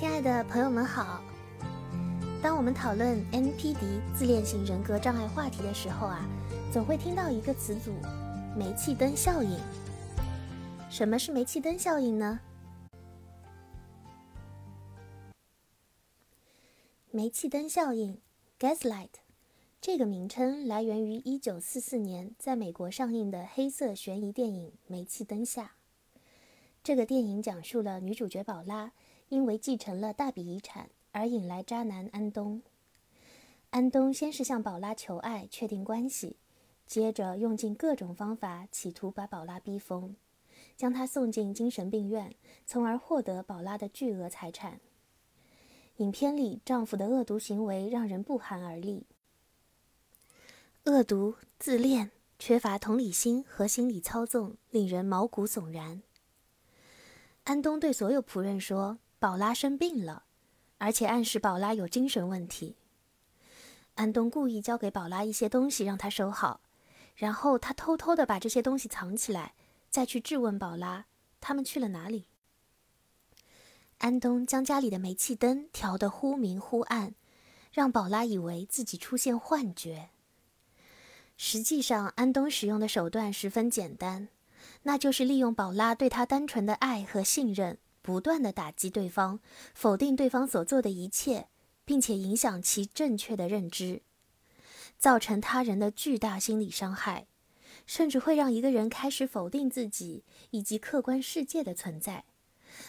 亲爱的朋友们好。当我们讨论 NPD 自恋型人格障碍话题的时候啊，总会听到一个词组——煤气灯效应。什么是煤气灯效应呢？煤气灯效应 （Gaslight） 这个名称来源于1944年在美国上映的黑色悬疑电影《煤气灯下》。这个电影讲述了女主角宝拉因为继承了大笔遗产而引来渣男安东。安东先是向宝拉求爱，确定关系，接着用尽各种方法，企图把宝拉逼疯，将她送进精神病院，从而获得宝拉的巨额财产。影片里丈夫的恶毒行为让人不寒而栗，恶毒、自恋、缺乏同理心和心理操纵，令人毛骨悚然。安东对所有仆人说：“宝拉生病了，而且暗示宝拉有精神问题。”安东故意交给宝拉一些东西让她收好，然后他偷偷的把这些东西藏起来，再去质问宝拉：“他们去了哪里？”安东将家里的煤气灯调得忽明忽暗，让宝拉以为自己出现幻觉。实际上，安东使用的手段十分简单。那就是利用宝拉对他单纯的爱和信任，不断的打击对方，否定对方所做的一切，并且影响其正确的认知，造成他人的巨大心理伤害，甚至会让一个人开始否定自己以及客观世界的存在。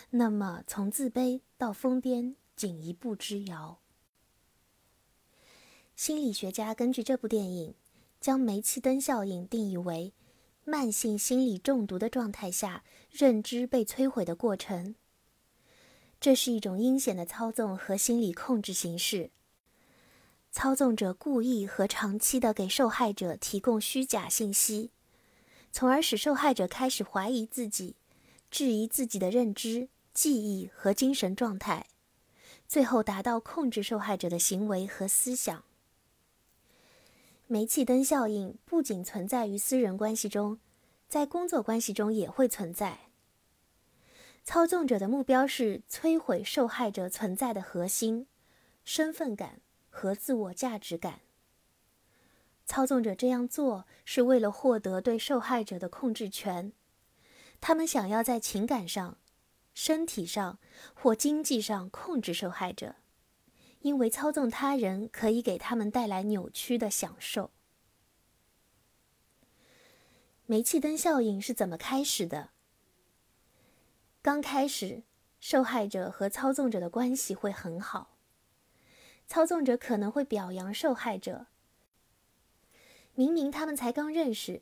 那么，从自卑到疯癫，仅一步之遥。心理学家根据这部电影，将煤气灯效应定义为。慢性心理中毒的状态下，认知被摧毁的过程。这是一种阴险的操纵和心理控制形式。操纵者故意和长期的给受害者提供虚假信息，从而使受害者开始怀疑自己，质疑自己的认知、记忆和精神状态，最后达到控制受害者的行为和思想。煤气灯效应不仅存在于私人关系中，在工作关系中也会存在。操纵者的目标是摧毁受害者存在的核心——身份感和自我价值感。操纵者这样做是为了获得对受害者的控制权，他们想要在情感上、身体上或经济上控制受害者。因为操纵他人可以给他们带来扭曲的享受。煤气灯效应是怎么开始的？刚开始，受害者和操纵者的关系会很好，操纵者可能会表扬受害者。明明他们才刚认识，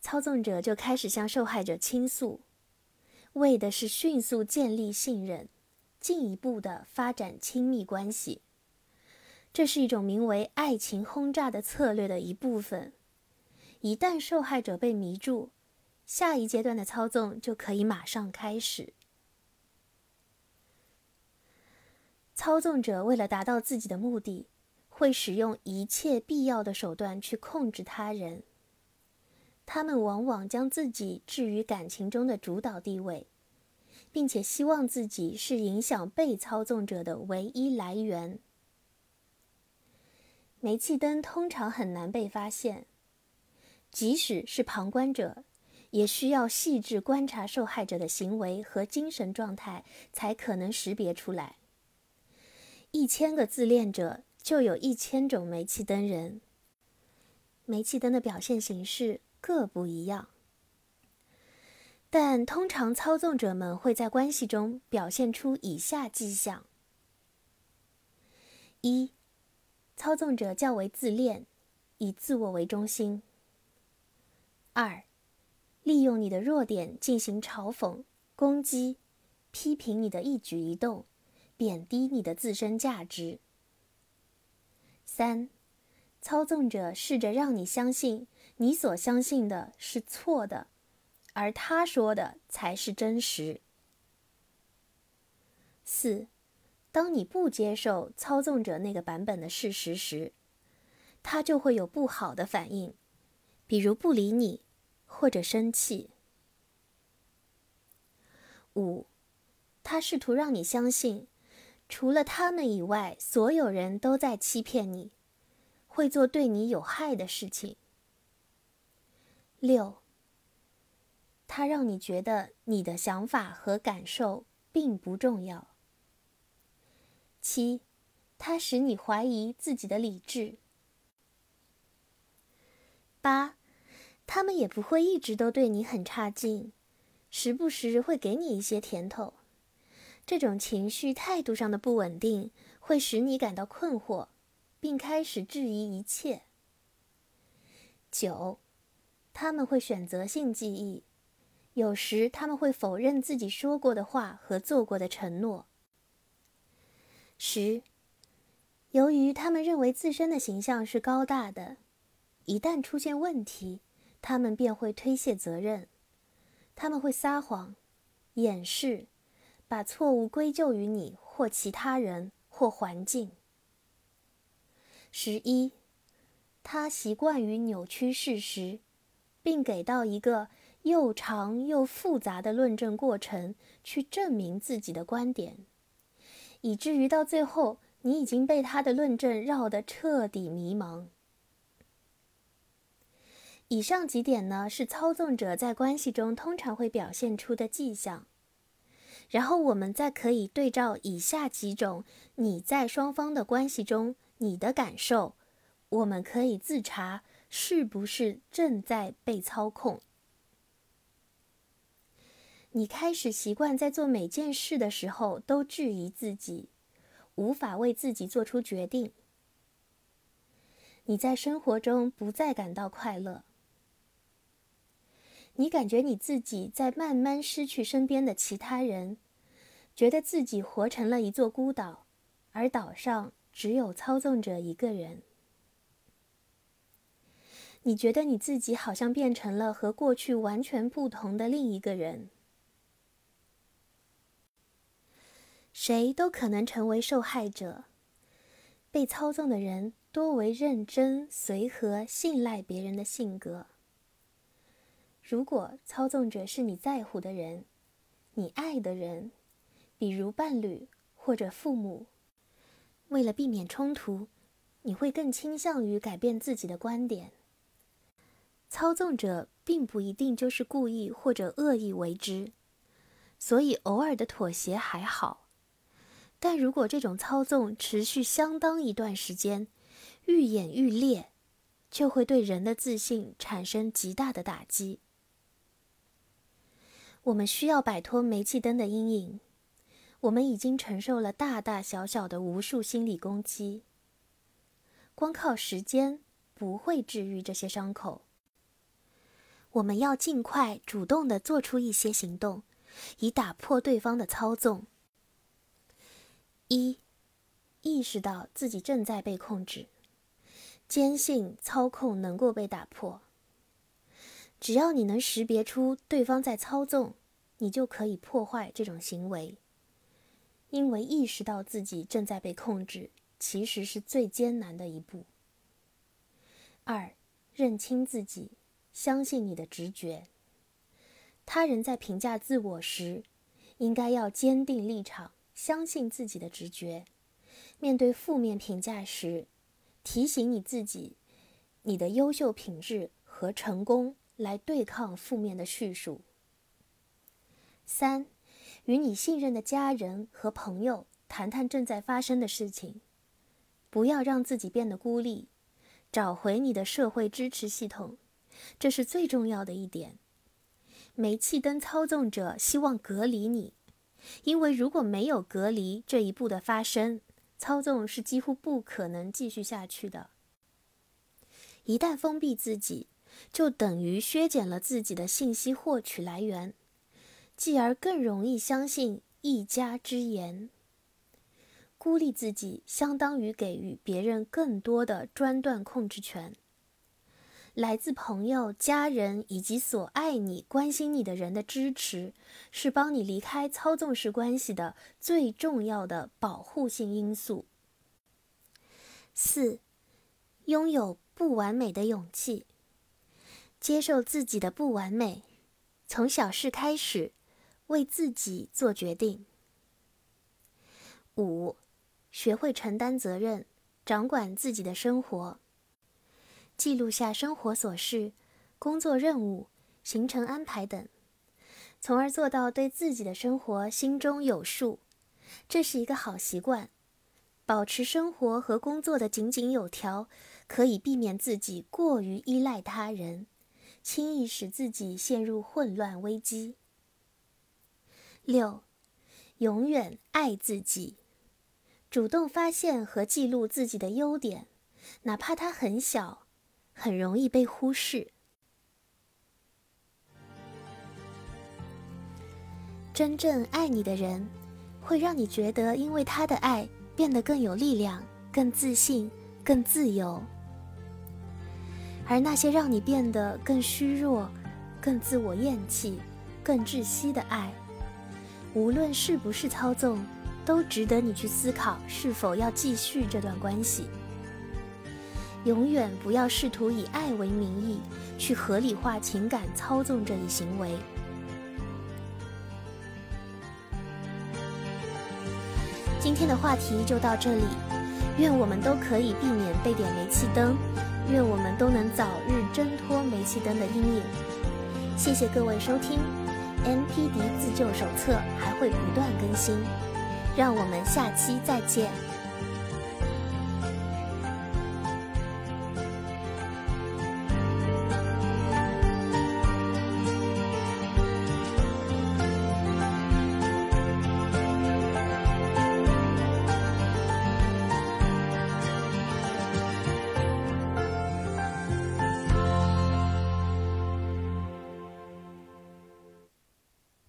操纵者就开始向受害者倾诉，为的是迅速建立信任。进一步的发展亲密关系，这是一种名为“爱情轰炸”的策略的一部分。一旦受害者被迷住，下一阶段的操纵就可以马上开始。操纵者为了达到自己的目的，会使用一切必要的手段去控制他人。他们往往将自己置于感情中的主导地位。并且希望自己是影响被操纵者的唯一来源。煤气灯通常很难被发现，即使是旁观者，也需要细致观察受害者的行为和精神状态，才可能识别出来。一千个自恋者，就有一千种煤气灯人。煤气灯的表现形式各不一样。但通常操纵者们会在关系中表现出以下迹象：一、操纵者较为自恋，以自我为中心；二、利用你的弱点进行嘲讽、攻击、批评你的一举一动，贬低你的自身价值；三、操纵者试着让你相信你所相信的是错的。而他说的才是真实。四，当你不接受操纵者那个版本的事实时，他就会有不好的反应，比如不理你或者生气。五，他试图让你相信，除了他们以外，所有人都在欺骗你，会做对你有害的事情。六，他让你觉得你的想法和感受并不重要。七，他使你怀疑自己的理智。八，他们也不会一直都对你很差劲，时不时会给你一些甜头。这种情绪态度上的不稳定，会使你感到困惑，并开始质疑一切。九，他们会选择性记忆，有时他们会否认自己说过的话和做过的承诺。十，由于他们认为自身的形象是高大的，一旦出现问题，他们便会推卸责任，他们会撒谎，掩饰。把错误归咎于你或其他人或环境。十一，他习惯于扭曲事实，并给到一个又长又复杂的论证过程去证明自己的观点，以至于到最后你已经被他的论证绕得彻底迷茫。以上几点呢，是操纵者在关系中通常会表现出的迹象。然后我们再可以对照以下几种你在双方的关系中你的感受，我们可以自查是不是正在被操控。你开始习惯在做每件事的时候都质疑自己，无法为自己做出决定。你在生活中不再感到快乐。你感觉你自己在慢慢失去身边的其他人，觉得自己活成了一座孤岛，而岛上只有操纵者一个人。你觉得你自己好像变成了和过去完全不同的另一个人。谁都可能成为受害者。被操纵的人多为认真、随和、信赖别人的性格。如果操纵者是你在乎的人，你爱的人，比如伴侣或者父母，为了避免冲突，你会更倾向于改变自己的观点。操纵者并不一定就是故意或者恶意为之，所以偶尔的妥协还好。但如果这种操纵持续相当一段时间，愈演愈烈，就会对人的自信产生极大的打击。我们需要摆脱煤气灯的阴影。我们已经承受了大大小小的无数心理攻击。光靠时间不会治愈这些伤口。我们要尽快主动的做出一些行动，以打破对方的操纵。一，意识到自己正在被控制，坚信操控能够被打破。只要你能识别出对方在操纵，你就可以破坏这种行为。因为意识到自己正在被控制，其实是最艰难的一步。二，认清自己，相信你的直觉。他人在评价自我时，应该要坚定立场，相信自己的直觉。面对负面评价时，提醒你自己，你的优秀品质和成功。来对抗负面的叙述。三，与你信任的家人和朋友谈谈正在发生的事情，不要让自己变得孤立，找回你的社会支持系统，这是最重要的一点。煤气灯操纵者希望隔离你，因为如果没有隔离这一步的发生，操纵是几乎不可能继续下去的。一旦封闭自己。就等于削减了自己的信息获取来源，继而更容易相信一家之言。孤立自己，相当于给予别人更多的专断控制权。来自朋友、家人以及所爱你、关心你的人的支持，是帮你离开操纵式关系的最重要的保护性因素。四，拥有不完美的勇气。接受自己的不完美，从小事开始，为自己做决定。五，学会承担责任，掌管自己的生活。记录下生活琐事、工作任务、行程安排等，从而做到对自己的生活心中有数。这是一个好习惯。保持生活和工作的井井有条，可以避免自己过于依赖他人，轻易使自己陷入混乱危机。六，永远爱自己，主动发现和记录自己的优点，哪怕它很小，很容易被忽视。真正爱你的人，会让你觉得因为他的爱。变得更有力量、更自信、更自由，而那些让你变得更虚弱、更自我厌弃、更窒息的爱，无论是不是操纵，都值得你去思考是否要继续这段关系。永远不要试图以爱为名义去合理化情感操纵这一行为。今天的话题就到这里，愿我们都可以避免被点煤气灯，愿我们都能早日挣脱煤气灯的阴影。谢谢各位收听，NPD 自救手册还会不断更新，让我们下期再见。